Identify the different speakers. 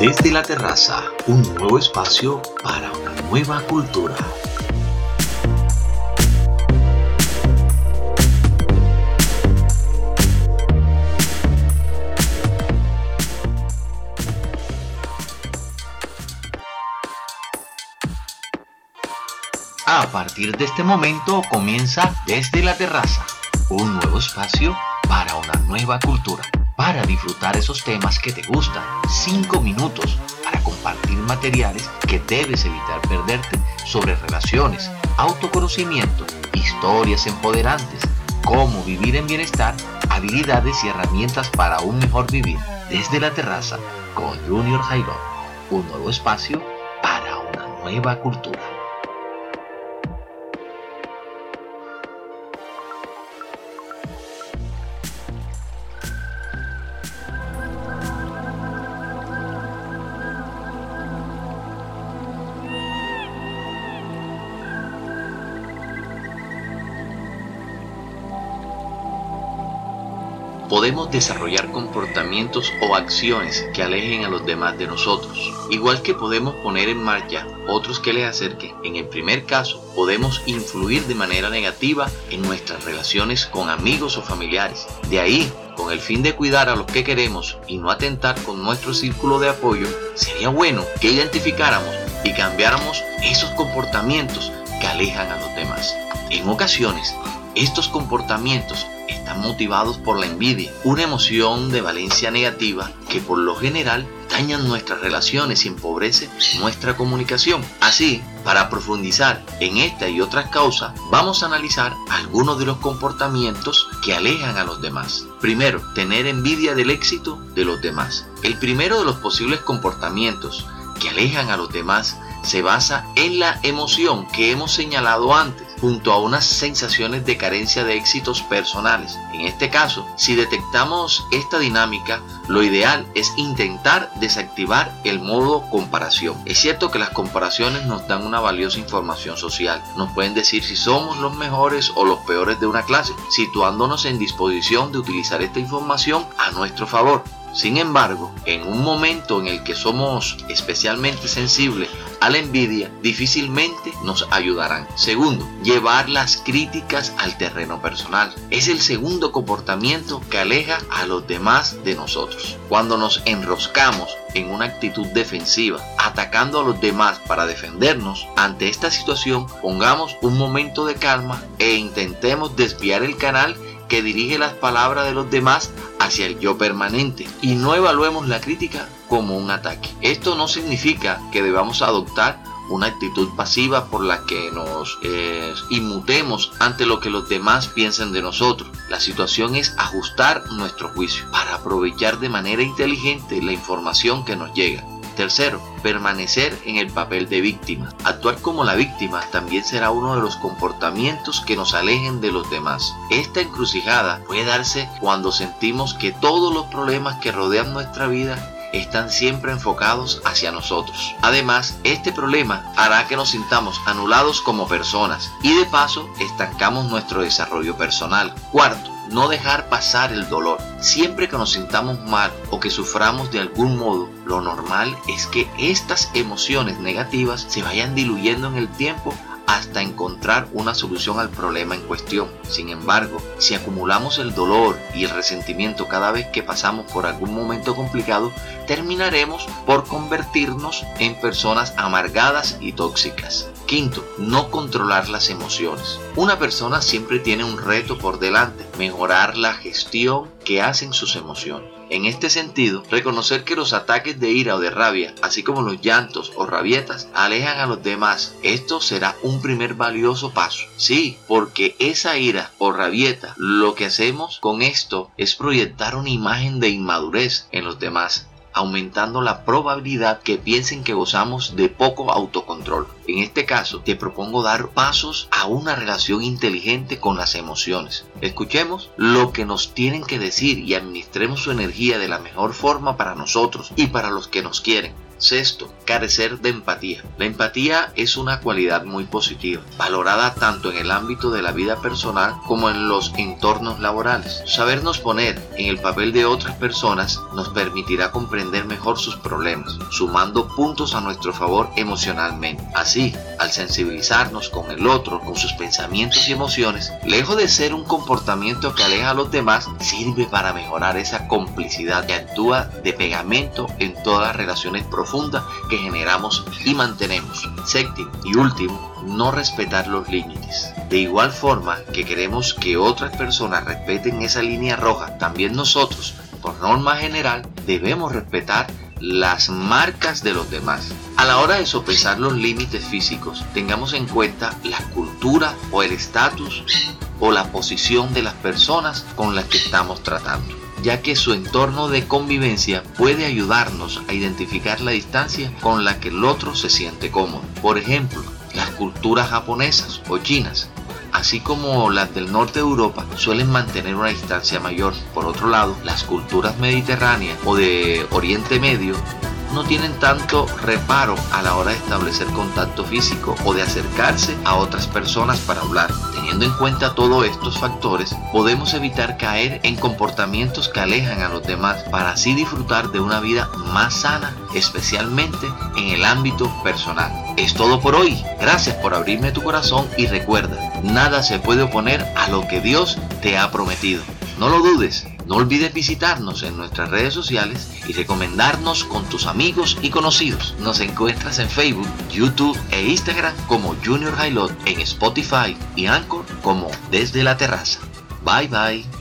Speaker 1: Desde la terraza, un nuevo espacio para una nueva cultura. A partir de este momento comienza Desde la terraza, un nuevo espacio para una nueva cultura para disfrutar esos temas que te gustan. 5 minutos para compartir materiales que debes evitar perderte sobre relaciones, autoconocimiento, historias empoderantes, cómo vivir en bienestar, habilidades y herramientas para un mejor vivir. Desde la terraza con Junior Jairo, un nuevo espacio para una nueva cultura. Podemos desarrollar comportamientos o acciones que alejen a los demás de nosotros, igual que podemos poner en marcha otros que les acerquen. En el primer caso, podemos influir de manera negativa en nuestras relaciones con amigos o familiares. De ahí, con el fin de cuidar a los que queremos y no atentar con nuestro círculo de apoyo, sería bueno que identificáramos y cambiáramos esos comportamientos que alejan a los demás. En ocasiones, estos comportamientos están motivados por la envidia, una emoción de valencia negativa que por lo general dañan nuestras relaciones y empobrece nuestra comunicación. Así, para profundizar en esta y otras causas, vamos a analizar algunos de los comportamientos que alejan a los demás. Primero, tener envidia del éxito de los demás. El primero de los posibles comportamientos que alejan a los demás se basa en la emoción que hemos señalado antes junto a unas sensaciones de carencia de éxitos personales. En este caso, si detectamos esta dinámica, lo ideal es intentar desactivar el modo comparación. Es cierto que las comparaciones nos dan una valiosa información social. Nos pueden decir si somos los mejores o los peores de una clase, situándonos en disposición de utilizar esta información a nuestro favor. Sin embargo, en un momento en el que somos especialmente sensibles a la envidia, difícilmente nos ayudarán. Segundo, llevar las críticas al terreno personal. Es el segundo comportamiento que aleja a los demás de nosotros. Cuando nos enroscamos en una actitud defensiva, atacando a los demás para defendernos, ante esta situación pongamos un momento de calma e intentemos desviar el canal que dirige las palabras de los demás hacia el yo permanente y no evaluemos la crítica como un ataque. Esto no significa que debamos adoptar una actitud pasiva por la que nos eh, inmutemos ante lo que los demás piensen de nosotros. La situación es ajustar nuestro juicio para aprovechar de manera inteligente la información que nos llega. Tercero, permanecer en el papel de víctima. Actuar como la víctima también será uno de los comportamientos que nos alejen de los demás. Esta encrucijada puede darse cuando sentimos que todos los problemas que rodean nuestra vida están siempre enfocados hacia nosotros. Además, este problema hará que nos sintamos anulados como personas y de paso estancamos nuestro desarrollo personal. Cuarto, no dejar pasar el dolor. Siempre que nos sintamos mal o que suframos de algún modo, lo normal es que estas emociones negativas se vayan diluyendo en el tiempo hasta encontrar una solución al problema en cuestión. Sin embargo, si acumulamos el dolor y el resentimiento cada vez que pasamos por algún momento complicado, terminaremos por convertirnos en personas amargadas y tóxicas. Quinto, no controlar las emociones. Una persona siempre tiene un reto por delante, mejorar la gestión que hacen sus emociones. En este sentido, reconocer que los ataques de ira o de rabia, así como los llantos o rabietas, alejan a los demás, esto será un primer valioso paso. Sí, porque esa ira o rabieta, lo que hacemos con esto es proyectar una imagen de inmadurez en los demás aumentando la probabilidad que piensen que gozamos de poco autocontrol. En este caso, te propongo dar pasos a una relación inteligente con las emociones. Escuchemos lo que nos tienen que decir y administremos su energía de la mejor forma para nosotros y para los que nos quieren. Sexto, carecer de empatía. La empatía es una cualidad muy positiva, valorada tanto en el ámbito de la vida personal como en los entornos laborales. Sabernos poner en el papel de otras personas nos permitirá comprender mejor sus problemas, sumando puntos a nuestro favor emocionalmente. Así, al sensibilizarnos con el otro, con sus pensamientos y emociones, lejos de ser un comportamiento que aleja a los demás, sirve para mejorar esa complicidad que actúa de pegamento en todas las relaciones profundas que generamos y mantenemos. Séptimo y último, no respetar los límites. De igual forma que queremos que otras personas respeten esa línea roja, también nosotros, por norma general, debemos respetar las marcas de los demás. A la hora de sopesar los límites físicos, tengamos en cuenta la cultura o el estatus o la posición de las personas con las que estamos tratando ya que su entorno de convivencia puede ayudarnos a identificar la distancia con la que el otro se siente cómodo. Por ejemplo, las culturas japonesas o chinas, así como las del norte de Europa, suelen mantener una distancia mayor. Por otro lado, las culturas mediterráneas o de Oriente Medio no tienen tanto reparo a la hora de establecer contacto físico o de acercarse a otras personas para hablar. Teniendo en cuenta todos estos factores, podemos evitar caer en comportamientos que alejan a los demás para así disfrutar de una vida más sana, especialmente en el ámbito personal. Es todo por hoy. Gracias por abrirme tu corazón y recuerda, nada se puede oponer a lo que Dios te ha prometido. No lo dudes. No olvides visitarnos en nuestras redes sociales y recomendarnos con tus amigos y conocidos. Nos encuentras en Facebook, YouTube e Instagram como Junior Highlight, en Spotify y Anchor como Desde la Terraza. Bye bye.